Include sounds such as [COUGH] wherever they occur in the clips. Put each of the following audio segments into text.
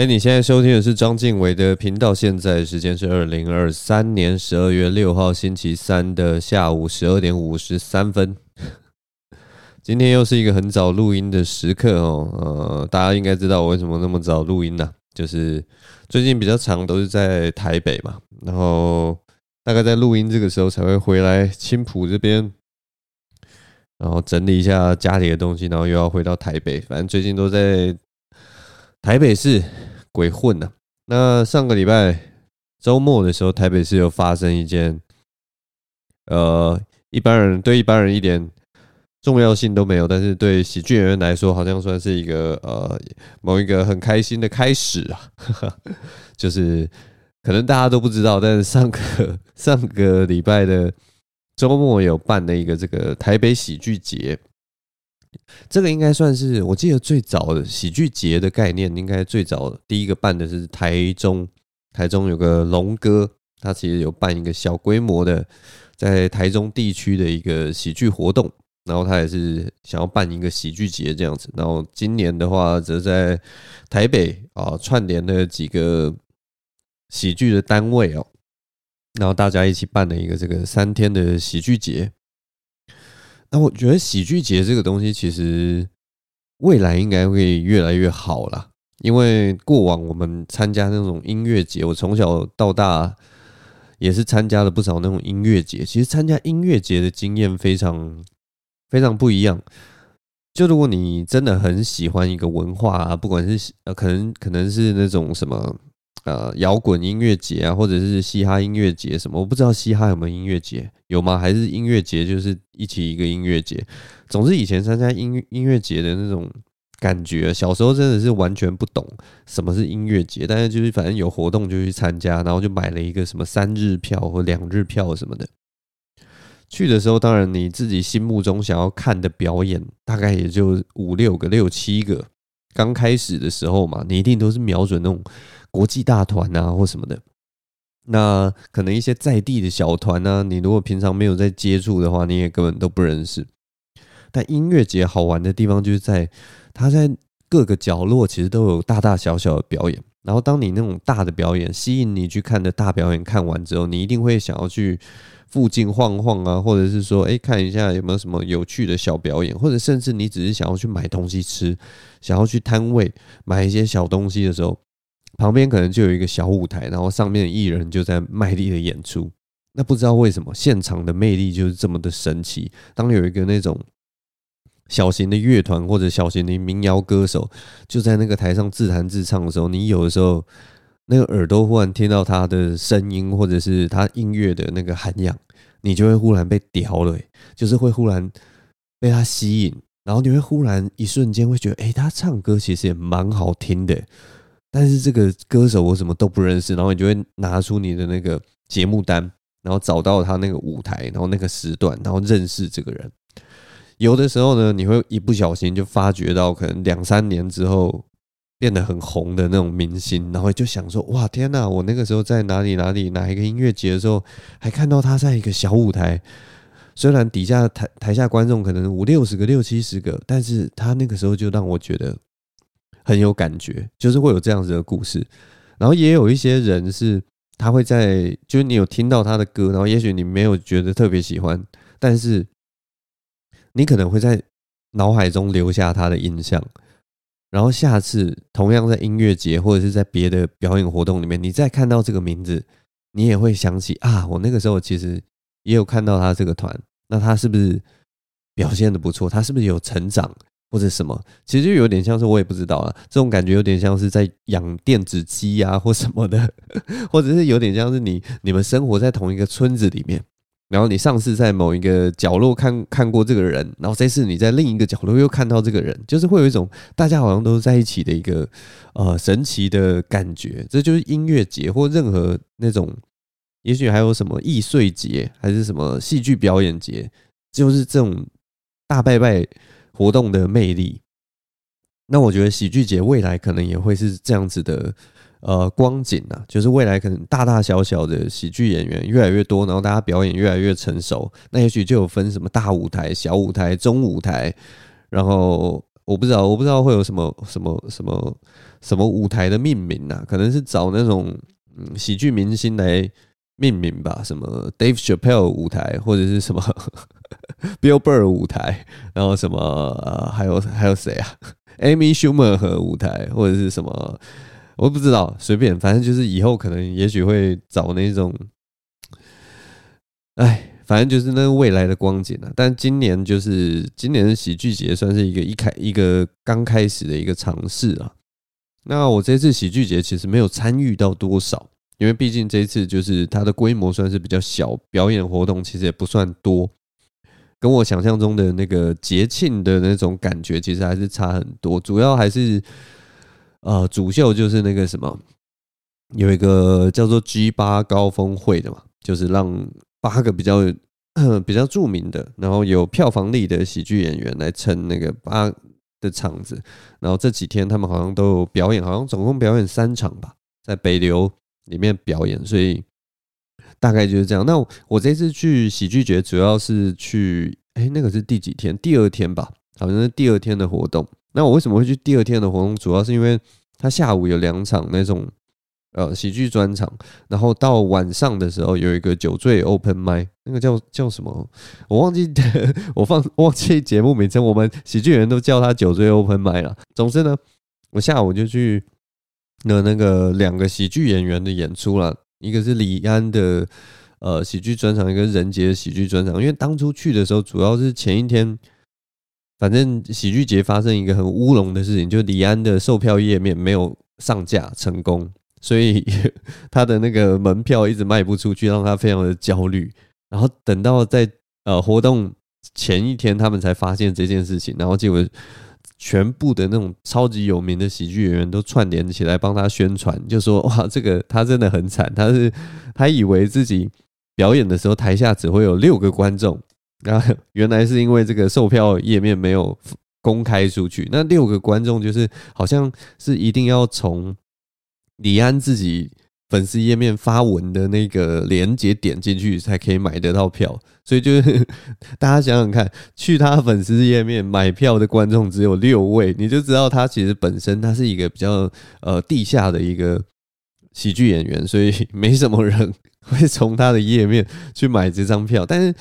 哎，你现在收听的是章晋唯的频道，现在时间是二零二三年十二月六号星期三的下午十二点五十三分。今天又是一个很早录音的时刻哦，呃，大家应该知道我为什么那么早录音呢？就是最近比较长都是在台北嘛，然后大概在录音这个时候才会回来青埔这边，然后整理一下家里的东西，然后又要回到台北，反正最近都在台北市。鬼混呐！那上个礼拜周末的时候，台北市有发生一件，呃，一般人对一般人一点重要性都没有，但是对喜剧演员来说，好像算是一个呃某一个很开心的开始啊。[LAUGHS] 就是可能大家都不知道，但是上个 [LAUGHS] 上个礼拜的周末有办的一个这个台北喜剧节。这个应该算是我记得最早的喜剧节的概念，应该最早第一个办的是台中，台中有个龙哥，他其实有办一个小规模的在台中地区的一个喜剧活动，然后他也是想要办一个喜剧节这样子，然后今年的话则在台北啊串联了几个喜剧的单位哦，然后大家一起办了一个这个三天的喜剧节。那我觉得喜剧节这个东西，其实未来应该会越来越好啦。因为过往我们参加那种音乐节，我从小到大也是参加了不少那种音乐节。其实参加音乐节的经验非常非常不一样。就如果你真的很喜欢一个文化啊，不管是呃，可能可能是那种什么。呃，摇滚音乐节啊，或者是嘻哈音乐节什么，我不知道嘻哈有没有音乐节，有吗？还是音乐节就是一起一个音乐节？总之，以前参加音音乐节的那种感觉，小时候真的是完全不懂什么是音乐节，但是就是反正有活动就去参加，然后就买了一个什么三日票或两日票什么的。去的时候，当然你自己心目中想要看的表演，大概也就五六个、六七个。刚开始的时候嘛，你一定都是瞄准那种。国际大团啊，或什么的，那可能一些在地的小团呢，你如果平常没有在接触的话，你也根本都不认识。但音乐节好玩的地方就是在它在各个角落其实都有大大小小的表演。然后当你那种大的表演吸引你去看的大表演看完之后，你一定会想要去附近晃晃啊，或者是说，哎，看一下有没有什么有趣的小表演，或者甚至你只是想要去买东西吃，想要去摊位买一些小东西的时候。旁边可能就有一个小舞台，然后上面艺人就在卖力的演出。那不知道为什么，现场的魅力就是这么的神奇。当有一个那种小型的乐团或者小型的民谣歌手就在那个台上自弹自唱的时候，你有的时候那个耳朵忽然听到他的声音，或者是他音乐的那个涵养，你就会忽然被叼了，就是会忽然被他吸引，然后你会忽然一瞬间会觉得，哎，他唱歌其实也蛮好听的。但是这个歌手我什么都不认识，然后你就会拿出你的那个节目单，然后找到他那个舞台，然后那个时段，然后认识这个人。有的时候呢，你会一不小心就发觉到，可能两三年之后变得很红的那种明星，然后就想说：哇，天哪！我那个时候在哪里哪里哪一个音乐节的时候，还看到他在一个小舞台，虽然底下台台下观众可能五六十个、六七十个，但是他那个时候就让我觉得。很有感觉，就是会有这样子的故事，然后也有一些人是他会在，就是你有听到他的歌，然后也许你没有觉得特别喜欢，但是你可能会在脑海中留下他的印象，然后下次同样在音乐节或者是在别的表演活动里面，你再看到这个名字，你也会想起啊，我那个时候其实也有看到他这个团，那他是不是表现的不错？他是不是有成长？或者什么，其实就有点像是我也不知道啊，这种感觉有点像是在养电子鸡啊，或什么的，[LAUGHS] 或者是有点像是你你们生活在同一个村子里面，然后你上次在某一个角落看看过这个人，然后这次你在另一个角落又看到这个人，就是会有一种大家好像都在一起的一个呃神奇的感觉。这就是音乐节或任何那种，也许还有什么易碎节，还是什么戏剧表演节，就是这种大拜拜。活动的魅力，那我觉得喜剧节未来可能也会是这样子的，呃，光景啊，就是未来可能大大小小的喜剧演员越来越多，然后大家表演越来越成熟，那也许就有分什么大舞台、小舞台、中舞台，然后我不知道，我不知道会有什么什么什么什么舞台的命名啊？可能是找那种嗯喜剧明星来命名吧，什么 Dave Chappelle 舞台，或者是什么 [LAUGHS] Bill Burr 舞台，然后什么呃还有还有谁啊？Amy Schumer 和舞台，或者是什么？我不知道，随便，反正就是以后可能也许会找那种，哎，反正就是那个未来的光景啊。但今年就是今年的喜剧节算是一个一开一个刚开始的一个尝试啊。那我这次喜剧节其实没有参与到多少，因为毕竟这次就是它的规模算是比较小，表演活动其实也不算多，跟我想象中的那个节庆的那种感觉其实还是差很多，主要还是。呃，主秀就是那个什么，有一个叫做 G 八高峰会的嘛，就是让八个比较比较著名的，然后有票房力的喜剧演员来撑那个八的场子。然后这几天他们好像都有表演，好像总共表演三场吧，在北流里面表演，所以大概就是这样。那我这次去喜剧节主要是去，哎，那个是第几天？第二天吧，好像是第二天的活动。那我为什么会去第二天的活动？主要是因为他下午有两场那种呃喜剧专场，然后到晚上的时候有一个酒醉 open m i 那个叫叫什么？我忘记 [LAUGHS] 我放忘记节目名称，我们喜剧人都叫他酒醉 open m i 了。总之呢，我下午就去了那个两个喜剧演员的演出了，一个是李安的呃喜剧专场，一个人杰的喜剧专场。因为当初去的时候，主要是前一天。反正喜剧节发生一个很乌龙的事情，就李安的售票页面没有上架成功，所以 [LAUGHS] 他的那个门票一直卖不出去，让他非常的焦虑。然后等到在呃活动前一天，他们才发现这件事情，然后结果全部的那种超级有名的喜剧演员都串联起来帮他宣传，就说哇，这个他真的很惨，他是他以为自己表演的时候台下只会有六个观众。然 [LAUGHS] 后原来是因为这个售票页面没有公开出去，那六个观众就是好像是一定要从李安自己粉丝页面发文的那个连接点进去才可以买得到票，所以就是大家想想看，去他粉丝页面买票的观众只有六位，你就知道他其实本身他是一个比较呃地下的一个喜剧演员，所以没什么人会从他的页面去买这张票，但是。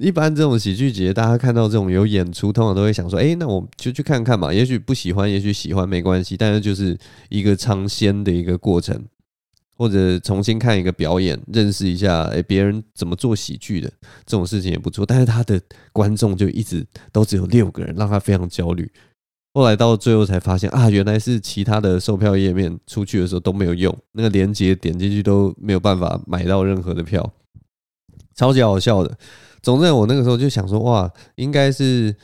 一般这种喜剧节，大家看到这种有演出，通常都会想说：“哎，那我就去看看嘛。也许不喜欢，也许喜欢，没关系。但是就是一个尝鲜的一个过程，或者重新看一个表演，认识一下哎别人怎么做喜剧的这种事情也不错。但是他的观众就一直都只有六个人，让他非常焦虑。后来到最后才发现啊，原来是其他的售票页面出去的时候都没有用，那个链接点进去都没有办法买到任何的票，超级好笑的。总之，我那个时候就想说，哇，应该是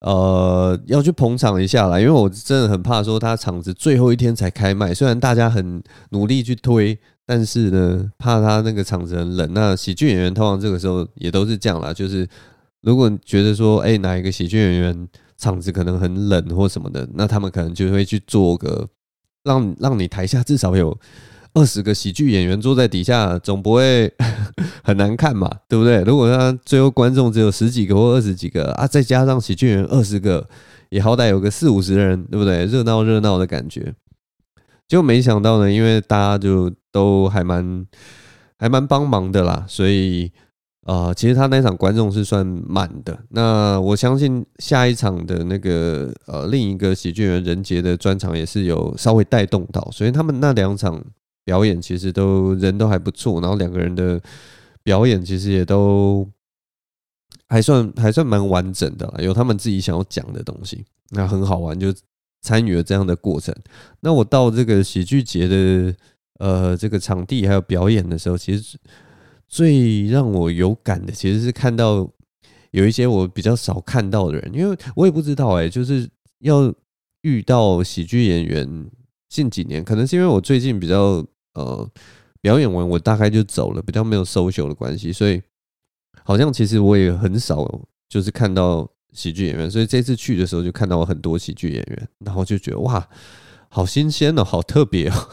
呃要去捧场一下啦，因为我真的很怕说他场子最后一天才开卖，虽然大家很努力去推，但是呢，怕他那个场子很冷。那喜剧演员通常这个时候也都是这样啦，就是如果觉得说，哎，哪一个喜剧演员场子可能很冷或什么的，那他们可能就会去做个让让你台下至少有。二十个喜剧演员坐在底下，总不会 [LAUGHS] 很难看嘛，对不对？如果他最后观众只有十几个或二十几个啊，再加上喜剧演员二十个，也好歹有个四五十人，对不对？热闹热闹的感觉。就没想到呢，因为大家就都还蛮还蛮帮忙的啦，所以啊、呃，其实他那场观众是算满的。那我相信下一场的那个呃另一个喜剧人任杰的专场也是有稍微带动到，所以他们那两场。表演其实都人都还不错，然后两个人的表演其实也都还算还算蛮完整的，有他们自己想要讲的东西，那很好玩，就参与了这样的过程。那我到这个喜剧节的呃这个场地还有表演的时候，其实最让我有感的，其实是看到有一些我比较少看到的人，因为我也不知道哎，就是要遇到喜剧演员，近几年可能是因为我最近比较。呃，表演完我大概就走了，比较没有 social 的关系，所以好像其实我也很少就是看到喜剧演员，所以这次去的时候就看到很多喜剧演员，然后就觉得哇，好新鲜哦，好特别哦，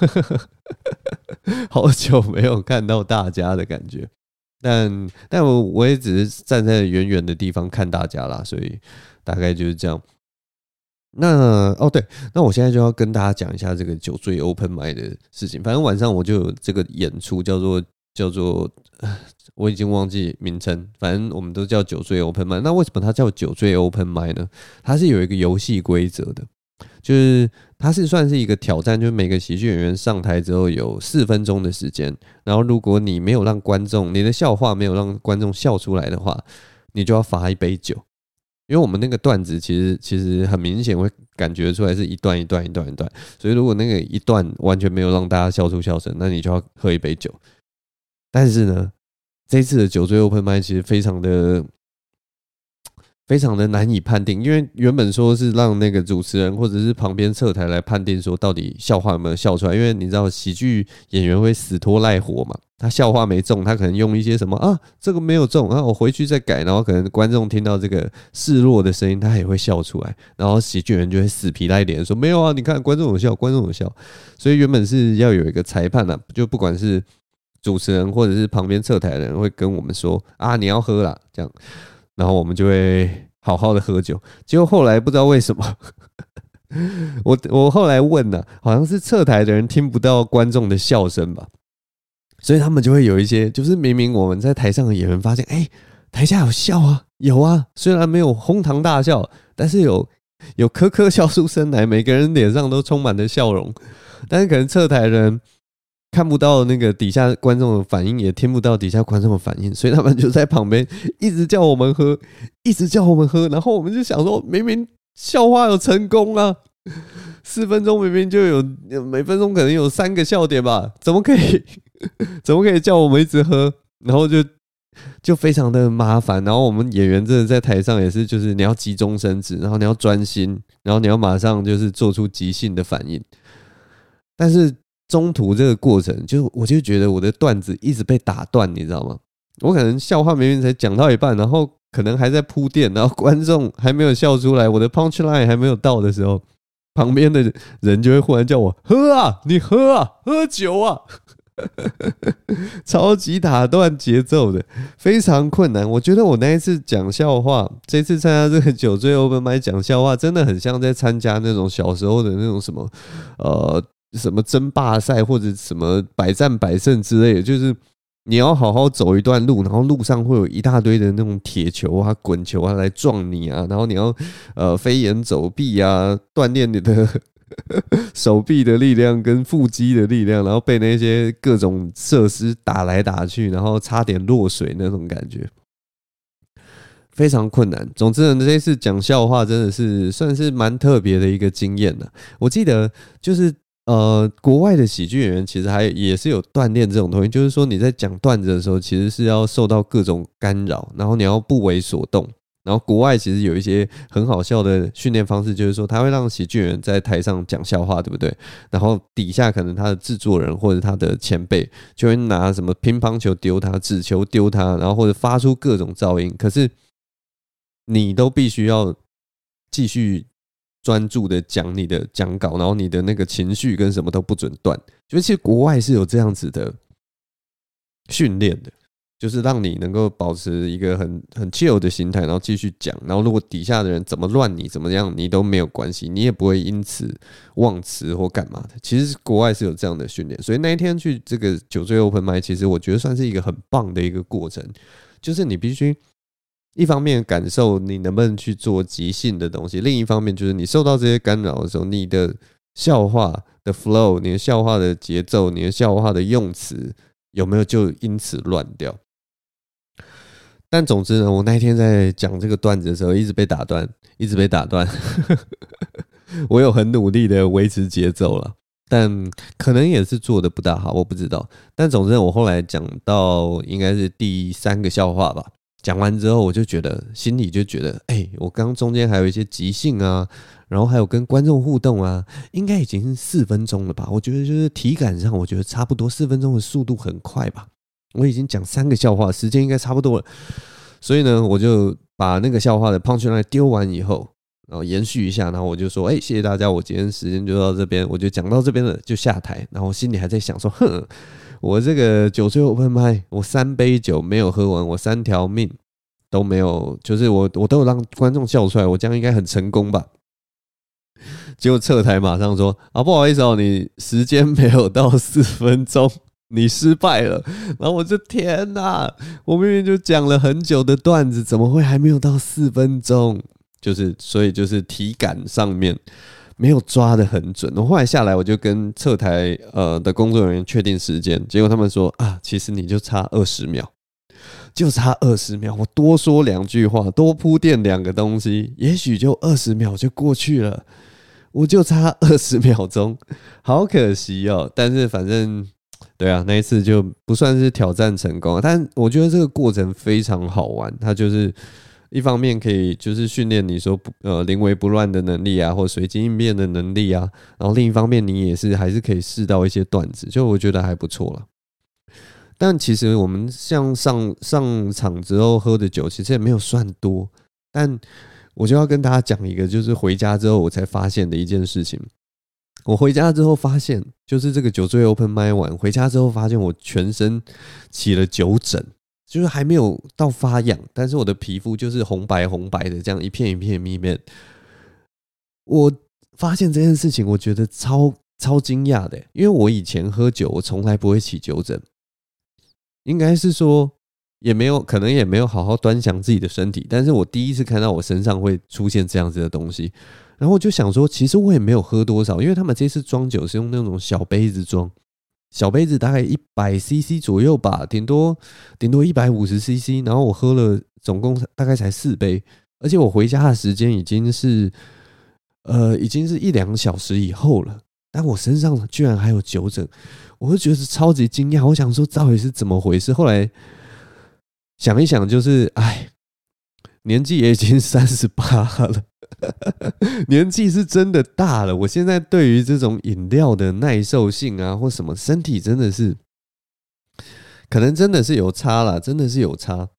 [LAUGHS] 好久没有看到大家的感觉，但但我我也只是站在远远的地方看大家啦，所以大概就是这样。那哦对，那我现在就要跟大家讲一下这个酒醉 Open m i 的事情。反正晚上我就有这个演出，叫做叫做，我已经忘记名称。反正我们都叫酒醉 Open m i。那为什么它叫酒醉 Open m i 呢？它是有一个游戏规则的，就是它是算是一个挑战，就是每个喜剧演员上台之后有四分钟的时间，然后如果你没有让观众，你的笑话没有让观众笑出来的话，你就要罚一杯酒。因为我们那个段子其实其实很明显会感觉出来是一段一段一段一段，所以如果那个一段完全没有让大家笑出笑声，那你就要喝一杯酒。但是呢，这次的酒醉 Open Mic 其实非常的。非常的难以判定，因为原本说是让那个主持人或者是旁边侧台来判定说到底笑话有没有笑出来，因为你知道喜剧演员会死拖赖活嘛，他笑话没中，他可能用一些什么啊，这个没有中啊，我回去再改，然后可能观众听到这个示弱的声音，他也会笑出来，然后喜剧人就会死皮赖脸说没有啊，你看观众有笑，观众有笑，所以原本是要有一个裁判啊，就不管是主持人或者是旁边侧台的人会跟我们说啊，你要喝啦，这样。然后我们就会好好的喝酒，结果后来不知道为什么，[LAUGHS] 我我后来问呢、好像是侧台的人听不到观众的笑声吧，所以他们就会有一些，就是明明我们在台上的演员发现，哎，台下有笑啊，有啊，虽然没有哄堂大笑，但是有有咯咯笑出声来，每个人脸上都充满了笑容，但是可能侧台的人。看不到那个底下观众的反应，也听不到底下观众的反应，所以他们就在旁边一直叫我们喝，一直叫我们喝。然后我们就想说，明明笑话有成功啊，[LAUGHS] 四分钟明明就有每分钟可能有三个笑点吧，怎么可以 [LAUGHS] 怎么可以叫我们一直喝？然后就就非常的麻烦。然后我们演员真的在台上也是，就是你要急中生智，然后你要专心，然后你要马上就是做出即兴的反应，但是。中途这个过程，就我就觉得我的段子一直被打断，你知道吗？我可能笑话明明才讲到一半，然后可能还在铺垫，然后观众还没有笑出来，我的 punch line 还没有到的时候，旁边的人就会忽然叫我喝啊，你喝啊，喝酒啊，[LAUGHS] 超级打断节奏的，非常困难。我觉得我那一次讲笑话，这次参加这个酒醉 open mic 讲笑话，真的很像在参加那种小时候的那种什么，呃。什么争霸赛或者什么百战百胜之类的，就是你要好好走一段路，然后路上会有一大堆的那种铁球啊、滚球啊来撞你啊，然后你要呃飞檐走壁啊，锻炼你的 [LAUGHS] 手臂的力量跟腹肌的力量，然后被那些各种设施打来打去，然后差点落水那种感觉，非常困难。总之呢，这次讲笑话真的是算是蛮特别的一个经验的。我记得就是。呃，国外的喜剧演员其实还也是有锻炼这种东西，就是说你在讲段子的时候，其实是要受到各种干扰，然后你要不为所动。然后国外其实有一些很好笑的训练方式，就是说他会让喜剧演员在台上讲笑话，对不对？然后底下可能他的制作人或者他的前辈就会拿什么乒乓球丢他，纸球丢他，然后或者发出各种噪音，可是你都必须要继续。专注的讲你的讲稿，然后你的那个情绪跟什么都不准断。就其实国外是有这样子的训练的，就是让你能够保持一个很很 chill 的心态，然后继续讲。然后如果底下的人怎么乱你怎么样，你都没有关系，你也不会因此忘词或干嘛的。其实国外是有这样的训练，所以那一天去这个酒醉 Open 麦其实我觉得算是一个很棒的一个过程，就是你必须。一方面感受你能不能去做即兴的东西，另一方面就是你受到这些干扰的时候，你的笑话的 flow、你的笑话的节奏、你的笑话的用词有没有就因此乱掉？但总之呢，我那天在讲这个段子的时候，一直被打断，一直被打断。[LAUGHS] 我有很努力的维持节奏了，但可能也是做的不大好，我不知道。但总之，我后来讲到应该是第三个笑话吧。讲完之后，我就觉得心里就觉得，哎、我刚中间还有一些即兴啊，然后还有跟观众互动啊，应该已经是四分钟了吧？我觉得就是体感上，我觉得差不多四分钟的速度很快吧。我已经讲三个笑话，时间应该差不多了，所以呢，我就把那个笑话的 punchline 丢完以后，然后延续一下，然后我就说，哎、谢谢大家，我今天时间就到这边，我就讲到这边了，就下台，然后心里还在想说，哼。我这个酒醉 open mic，我三杯酒没有喝完，我三条命都没有，就是我我都有让观众笑出来，我这样应该很成功吧？结果侧台马上说啊，不好意思哦，你时间没有到四分钟，[LAUGHS] 你失败了。然后我就天哪，我明明就讲了很久的段子，怎么会还没有到四分钟？就是所以就是体感上面没有抓得很准。我后来下来，我就跟侧台呃的工作人员确定时间，结果他们说啊，其实你就差二十秒。就差二十秒，我多说两句话，多铺垫两个东西，也许就二十秒就过去了。我就差二十秒钟，好可惜哦。但是反正，对啊，那一次就不算是挑战成功，但我觉得这个过程非常好玩。它就是一方面可以就是训练你说不呃临危不乱的能力啊，或随机应变的能力啊。然后另一方面，你也是还是可以试到一些段子，就我觉得还不错了。但其实我们像上上场之后喝的酒，其实也没有算多。但我就要跟大家讲一个，就是回家之后我才发现的一件事情。我回家之后发现，就是这个酒醉 Open Mic 完回家之后，发现我全身起了酒疹，就是还没有到发痒，但是我的皮肤就是红白红白的，这样一片一片密面。我发现这件事情，我觉得超超惊讶的，因为我以前喝酒，我从来不会起酒疹。应该是说，也没有可能也没有好好端详自己的身体，但是我第一次看到我身上会出现这样子的东西，然后我就想说，其实我也没有喝多少，因为他们这次装酒是用那种小杯子装，小杯子大概一百 CC 左右吧，顶多顶多一百五十 CC，然后我喝了总共大概才四杯，而且我回家的时间已经是呃已经是一两小时以后了，但我身上居然还有酒疹。我就觉得超级惊讶，我想说到底是怎么回事？后来想一想，就是哎，年纪也已经三十八了，[LAUGHS] 年纪是真的大了。我现在对于这种饮料的耐受性啊，或什么，身体真的是可能真的是有差了，真的是有差。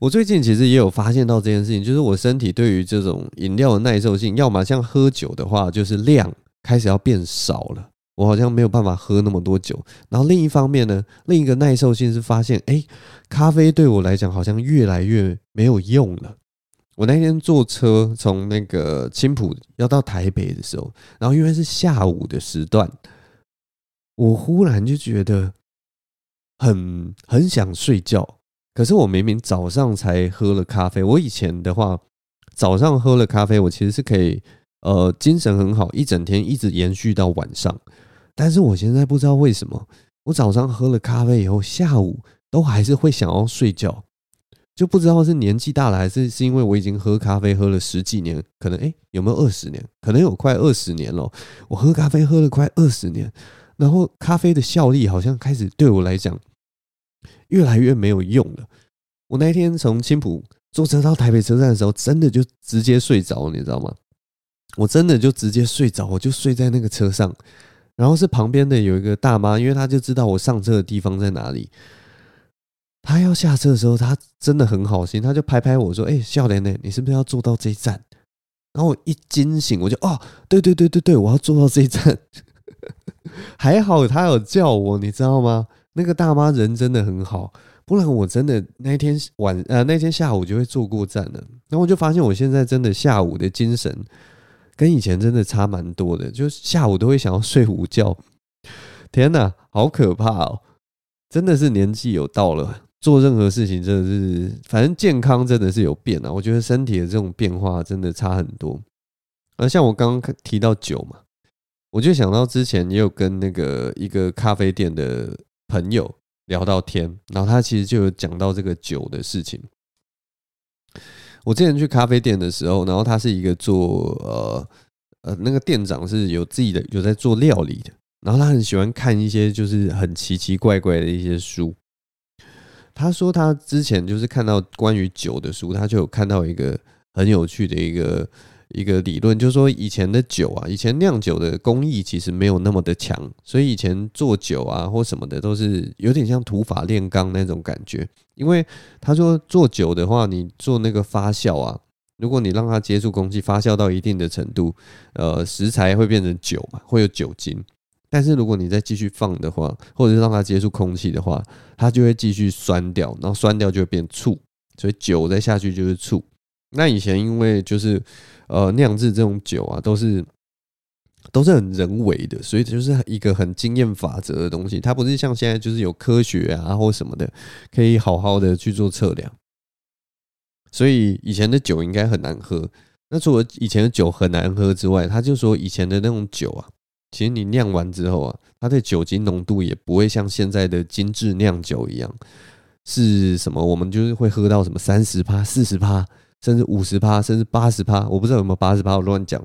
我最近其实也有发现到这件事情，就是我身体对于这种饮料的耐受性，要么像喝酒的话，就是量开始要变少了。我好像没有办法喝那么多酒，然后另一方面呢，另一个耐受性是发现，哎，咖啡对我来讲好像越来越没有用了。我那天坐车从那个青浦要到台北的时候，然后因为是下午的时段，我忽然就觉得很很想睡觉。可是我明明早上才喝了咖啡，我以前的话早上喝了咖啡，我其实是可以呃精神很好，一整天一直延续到晚上。但是我现在不知道为什么，我早上喝了咖啡以后，下午都还是会想要睡觉，就不知道是年纪大了，还是是因为我已经喝咖啡喝了十几年，可能诶、有没有二十年？可能有快二十年了。我喝咖啡喝了快二十年，然后咖啡的效力好像开始对我来讲越来越没有用了。我那天从青埔坐车到台北车站的时候，真的就直接睡着，你知道吗？我真的就直接睡着，我就睡在那个车上。然后是旁边的有一个大妈，因为她就知道我上车的地方在哪里。他要下车的时候，他真的很好心，他就拍拍我说：“哎，笑脸呢，你是不是要坐到这一站？”然后我一惊醒，我就哦，对对对对对，我要坐到这一站。[LAUGHS] 还好他有叫我，你知道吗？那个大妈人真的很好，不然我真的那天晚呃那天下午就会坐过站了。然后我就发现我现在真的下午的精神。跟以前真的差蛮多的，就下午都会想要睡午觉。天哪，好可怕哦！真的是年纪有到了，做任何事情真的是，反正健康真的是有变啊。我觉得身体的这种变化真的差很多。而像我刚刚提到酒嘛，我就想到之前也有跟那个一个咖啡店的朋友聊到天，然后他其实就有讲到这个酒的事情。我之前去咖啡店的时候，然后他是一个做呃呃那个店长是有自己的有在做料理的，然后他很喜欢看一些就是很奇奇怪怪的一些书。他说他之前就是看到关于酒的书，他就有看到一个很有趣的一个。一个理论就是说，以前的酒啊，以前酿酒的工艺其实没有那么的强，所以以前做酒啊或什么的都是有点像土法炼钢那种感觉。因为他说做酒的话，你做那个发酵啊，如果你让它接触空气，发酵到一定的程度，呃，食材会变成酒嘛，会有酒精。但是如果你再继续放的话，或者是让它接触空气的话，它就会继续酸掉，然后酸掉就会变醋，所以酒再下去就是醋。那以前因为就是。呃，酿制这种酒啊，都是都是很人为的，所以就是一个很经验法则的东西。它不是像现在就是有科学啊或什么的，可以好好的去做测量。所以以前的酒应该很难喝。那除了以前的酒很难喝之外，他就说以前的那种酒啊，其实你酿完之后啊，它的酒精浓度也不会像现在的精致酿酒一样，是什么？我们就是会喝到什么三十趴、四十趴，甚至五十趴，甚至八十趴。我不知道有没有八十趴，我乱讲。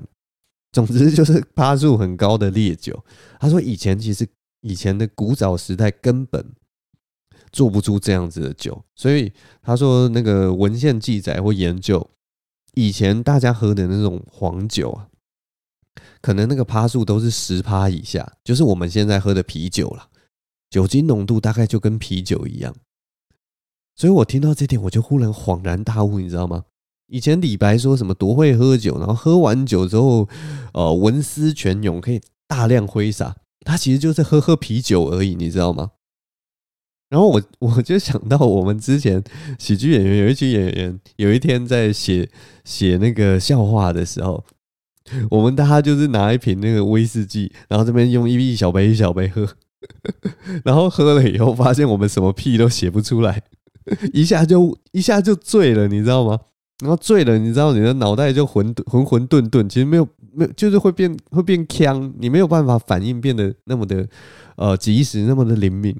总之就是趴数很高的烈酒。他说以前其实以前的古早时代根本做不出这样子的酒，所以他说那个文献记载或研究。以前大家喝的那种黄酒啊，可能那个趴数都是十趴以下，就是我们现在喝的啤酒了，酒精浓度大概就跟啤酒一样。所以我听到这点，我就忽然恍然大悟，你知道吗？以前李白说什么多会喝酒，然后喝完酒之后，呃，文思泉涌，可以大量挥洒，他其实就是喝喝啤酒而已，你知道吗？然后我我就想到，我们之前喜剧演员有一群演员，有一天在写写那个笑话的时候，[LAUGHS] 我们大家就是拿一瓶那个威士忌，然后这边用一一小杯一小杯喝，[LAUGHS] 然后喝了以后发现我们什么屁都写不出来，[LAUGHS] 一下就一下就醉了，你知道吗？然后醉了，你知道你的脑袋就混混混沌沌，其实没有没有，就是会变会变锵，你没有办法反应变得那么的呃及时，那么的灵敏。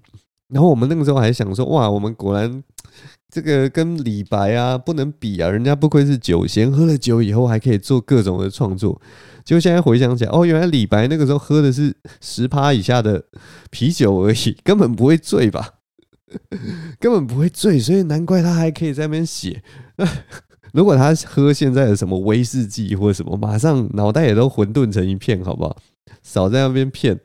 然后我们那个时候还想说，哇，我们果然 [LAUGHS] 这个跟李白啊不能比啊，人家不愧是酒仙，喝了酒以后还可以做各种的创作。就现在回想起来，哦，原来李白那个时候喝的是十趴以下的啤酒而已，[LAUGHS] 根本不会醉吧？[LAUGHS] 根本不会醉，所以难怪他还可以在那边写。如果他喝现在的什么威士忌或者什么，马上脑袋也都混沌成一片，好不好？少在那边骗。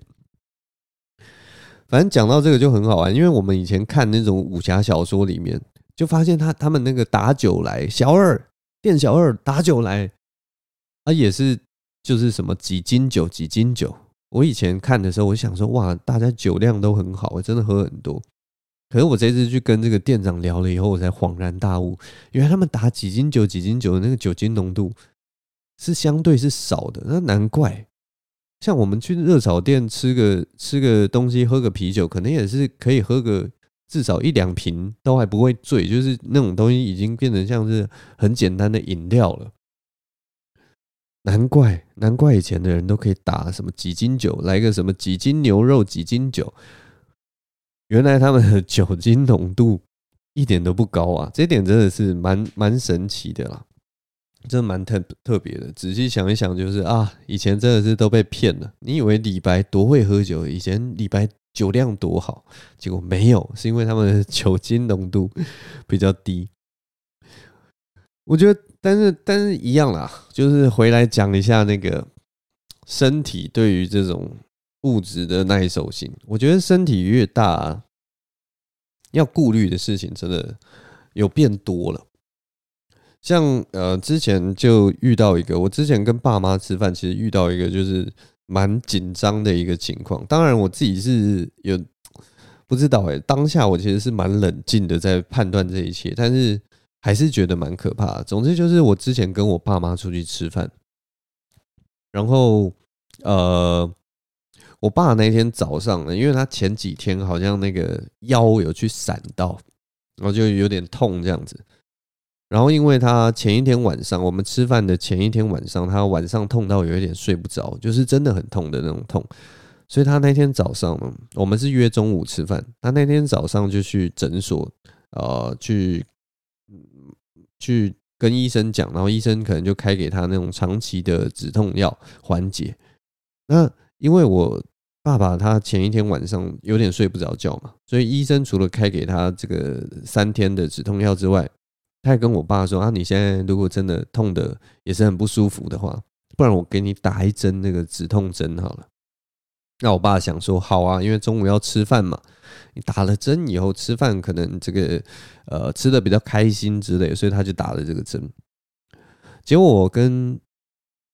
反正讲到这个就很好玩，因为我们以前看那种武侠小说里面，就发现他他们那个打酒来，小二店小二打酒来，啊也是就是什么几斤酒几斤酒。我以前看的时候，我想说哇，大家酒量都很好，我真的喝很多。可是我这次去跟这个店长聊了以后，我才恍然大悟，原来他们打几斤酒几斤酒的那个酒精浓度是相对是少的，那难怪。像我们去热炒店吃个吃个东西，喝个啤酒，可能也是可以喝个至少一两瓶，都还不会醉。就是那种东西已经变成像是很简单的饮料了。难怪难怪以前的人都可以打什么几斤酒，来个什么几斤牛肉几斤酒，原来他们的酒精浓度一点都不高啊！这点真的是蛮蛮神奇的啦。真的蛮特特别的，仔细想一想，就是啊，以前真的是都被骗了。你以为李白多会喝酒，以前李白酒量多好，结果没有，是因为他们的酒精浓度 [LAUGHS] 比较低。我觉得，但是但是一样啦，就是回来讲一下那个身体对于这种物质的耐受性。我觉得身体越大，要顾虑的事情真的有变多了。像呃，之前就遇到一个，我之前跟爸妈吃饭，其实遇到一个就是蛮紧张的一个情况。当然，我自己是有不知道哎，当下我其实是蛮冷静的在判断这一切，但是还是觉得蛮可怕的。总之就是我之前跟我爸妈出去吃饭，然后呃，我爸那天早上呢，因为他前几天好像那个腰有去闪到，然后就有点痛这样子。然后，因为他前一天晚上，我们吃饭的前一天晚上，他晚上痛到有一点睡不着，就是真的很痛的那种痛。所以他那天早上呢，我们是约中午吃饭，他那天早上就去诊所，呃，去去跟医生讲，然后医生可能就开给他那种长期的止痛药缓解。那因为我爸爸他前一天晚上有点睡不着觉嘛，所以医生除了开给他这个三天的止痛药之外，他还跟我爸说：“啊，你现在如果真的痛得也是很不舒服的话，不然我给你打一针那个止痛针好了。”那我爸想说：“好啊，因为中午要吃饭嘛，你打了针以后吃饭可能这个呃吃的比较开心之类，所以他就打了这个针。结果我跟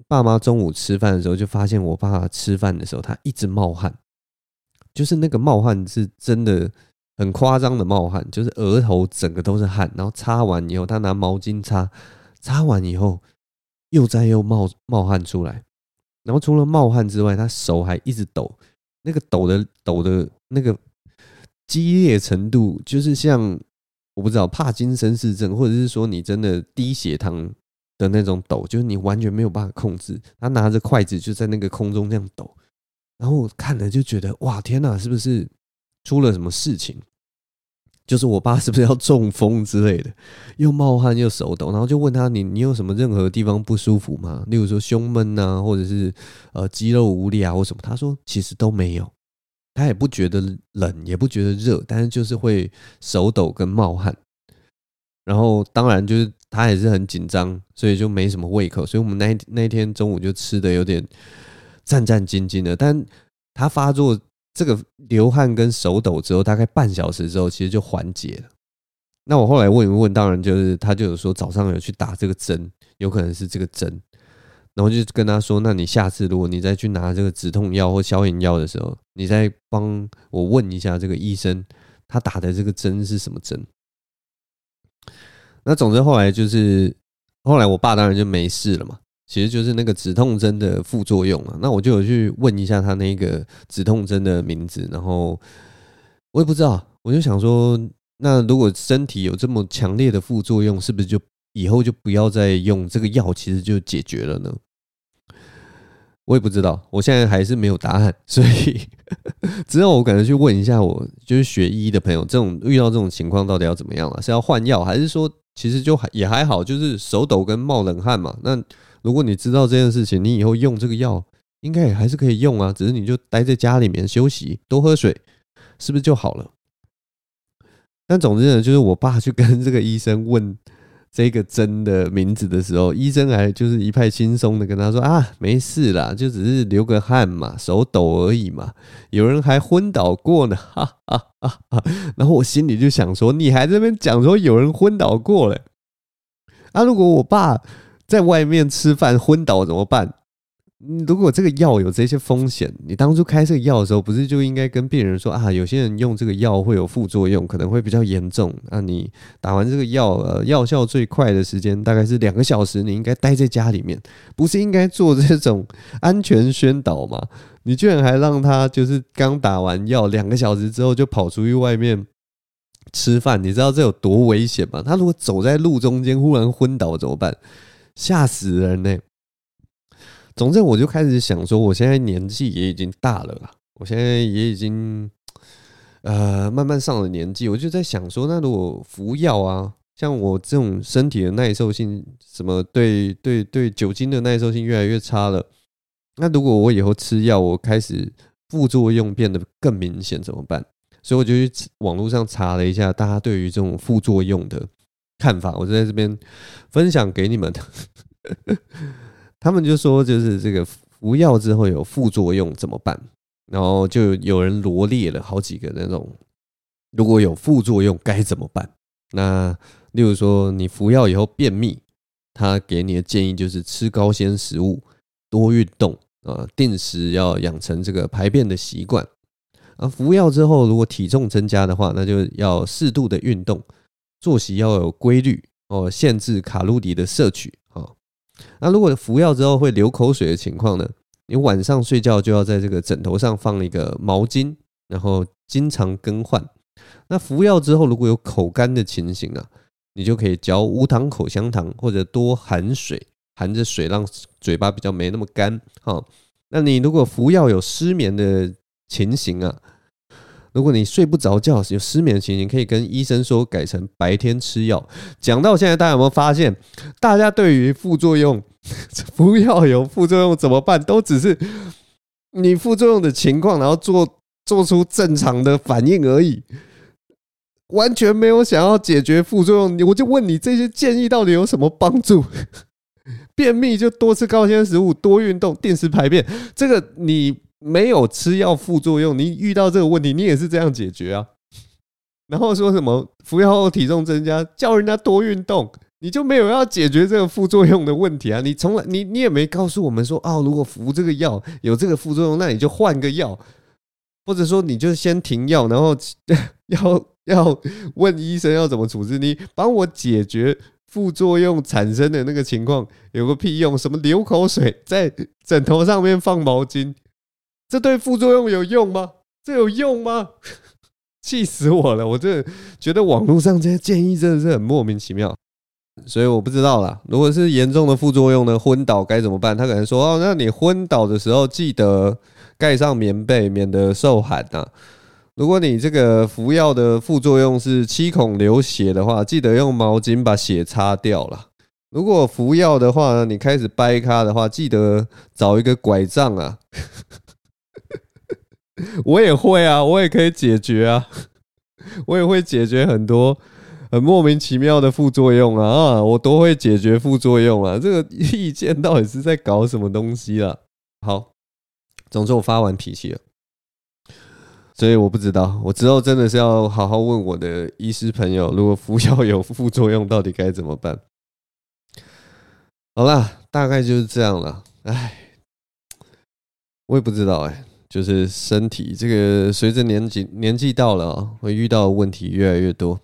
爸妈中午吃饭的时候，就发现我爸吃饭的时候他一直冒汗，就是那个冒汗是真的。”很夸张的冒汗，就是额头整个都是汗，然后擦完以后，他拿毛巾擦，擦完以后又再又冒冒汗出来，然后除了冒汗之外，他手还一直抖，那个抖的抖的那个激烈程度，就是像我不知道帕金森氏症，或者是说你真的低血糖的那种抖，就是你完全没有办法控制。他拿着筷子就在那个空中这样抖，然后我看了就觉得哇天哪，是不是出了什么事情？就是我爸是不是要中风之类的，[LAUGHS] 又冒汗又手抖，然后就问他，你你有什么任何地方不舒服吗？例如说胸闷啊，或者是呃肌肉无力啊或什么？他说其实都没有，他也不觉得冷，也不觉得热，但是就是会手抖跟冒汗。然后当然就是他也是很紧张，所以就没什么胃口，所以我们那那天中午就吃的有点战战兢兢的。但他发作。这个流汗跟手抖之后，大概半小时之后，其实就缓解了。那我后来问一问，当然就是他就有说早上有去打这个针，有可能是这个针。然后就跟他说：“那你下次如果你再去拿这个止痛药或消炎药的时候，你再帮我问一下这个医生，他打的这个针是什么针？”那总之后来就是后来我爸当然就没事了嘛。其实就是那个止痛针的副作用啊，那我就有去问一下他那个止痛针的名字，然后我也不知道，我就想说，那如果身体有这么强烈的副作用，是不是就以后就不要再用这个药，其实就解决了呢？我也不知道，我现在还是没有答案，所以 [LAUGHS] 之后我可能去问一下，我就是学医的朋友，这种遇到这种情况到底要怎么样了？是要换药，还是说其实就也还好，就是手抖跟冒冷汗嘛？那如果你知道这件事情，你以后用这个药应该也还是可以用啊，只是你就待在家里面休息，多喝水，是不是就好了？但总之呢，就是我爸去跟这个医生问这个针的名字的时候，医生还就是一派轻松的跟他说啊，没事啦，就只是流个汗嘛，手抖而已嘛，有人还昏倒过呢，哈哈哈哈。然后我心里就想说，你还在那边讲说有人昏倒过嘞？啊，如果我爸。在外面吃饭昏倒怎么办？如果这个药有这些风险，你当初开这个药的时候，不是就应该跟病人说啊？有些人用这个药会有副作用，可能会比较严重。那你打完这个药，呃，药效最快的时间大概是两个小时，你应该待在家里面，不是应该做这种安全宣导吗？你居然还让他就是刚打完药两个小时之后就跑出去外面吃饭，你知道这有多危险吗？他如果走在路中间忽然昏倒怎么办？吓死人呢！总之，我就开始想说，我现在年纪也已经大了啦，我现在也已经呃慢慢上了年纪，我就在想说，那如果服药啊，像我这种身体的耐受性，什么对对对酒精的耐受性越来越差了，那如果我以后吃药，我开始副作用变得更明显怎么办？所以我就去网络上查了一下，大家对于这种副作用的。看法，我就在这边分享给你们。[LAUGHS] 他们就说，就是这个服药之后有副作用怎么办？然后就有人罗列了好几个那种，如果有副作用该怎么办？那例如说，你服药以后便秘，他给你的建议就是吃高纤食物，多运动啊，定时要养成这个排便的习惯。啊，服药之后如果体重增加的话，那就要适度的运动。作息要有规律哦，限制卡路里的摄取啊。那如果服药之后会流口水的情况呢？你晚上睡觉就要在这个枕头上放一个毛巾，然后经常更换。那服药之后如果有口干的情形啊，你就可以嚼无糖口香糖或者多含水，含着水让嘴巴比较没那么干。好，那你如果服药有失眠的情形啊。如果你睡不着觉，有失眠的情形，可以跟医生说改成白天吃药。讲到现在，大家有没有发现，大家对于副作用，[LAUGHS] 不要有副作用怎么办？都只是你副作用的情况，然后做做出正常的反应而已，完全没有想要解决副作用。我就问你，这些建议到底有什么帮助？[LAUGHS] 便秘就多吃高纤食物，多运动，定时排便。这个你。没有吃药副作用，你遇到这个问题，你也是这样解决啊？[LAUGHS] 然后说什么服药后体重增加，叫人家多运动，你就没有要解决这个副作用的问题啊？你从来你你也没告诉我们说，哦，如果服这个药有这个副作用，那你就换个药，或者说你就先停药，然后 [LAUGHS] 要要问医生要怎么处置，你帮我解决副作用产生的那个情况有个屁用？什么流口水，在枕头上面放毛巾，这对副作用有用吗？这有用吗？[LAUGHS] 气死我了！我真的觉得网络上这些建议真的是很莫名其妙，所以我不知道啦。如果是严重的副作用呢，昏倒该怎么办？他可能说：“哦，那你昏倒的时候记得盖上棉被，免得受寒呐。如果你这个服药的副作用是七孔流血的话，记得用毛巾把血擦掉了。如果服药的话呢，你开始掰咖的话，记得找一个拐杖啊。” [LAUGHS] 我也会啊，我也可以解决啊，[LAUGHS] 我也会解决很多很莫名其妙的副作用啊啊，我都会解决副作用啊。这个 [LAUGHS] 意见到底是在搞什么东西啊？好，总之我发完脾气了，所以我不知道，我之后真的是要好好问我的医师朋友，如果服药有副作用，到底该怎么办？好啦，大概就是这样了。哎，我也不知道哎、就是身体这个随着年纪年纪到了啊，会遇到的问题越来越多。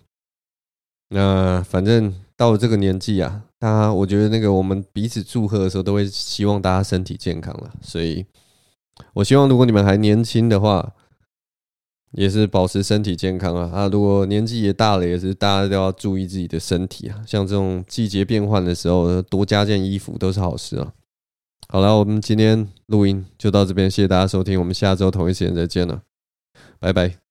那反正到了这个年纪啊，大家我觉得那个我们彼此祝贺的时候，都会希望大家身体健康了。所以，我希望如果你们还年轻的话，也是保持身体健康啊啊！如果年纪也大了，也是大家都要注意自己的身体啊。像这种季节变换的时候，多加件衣服都是好事啊。好了，我们今天录音就到这边，谢谢大家收听，我们下周同一时间再见了，拜拜。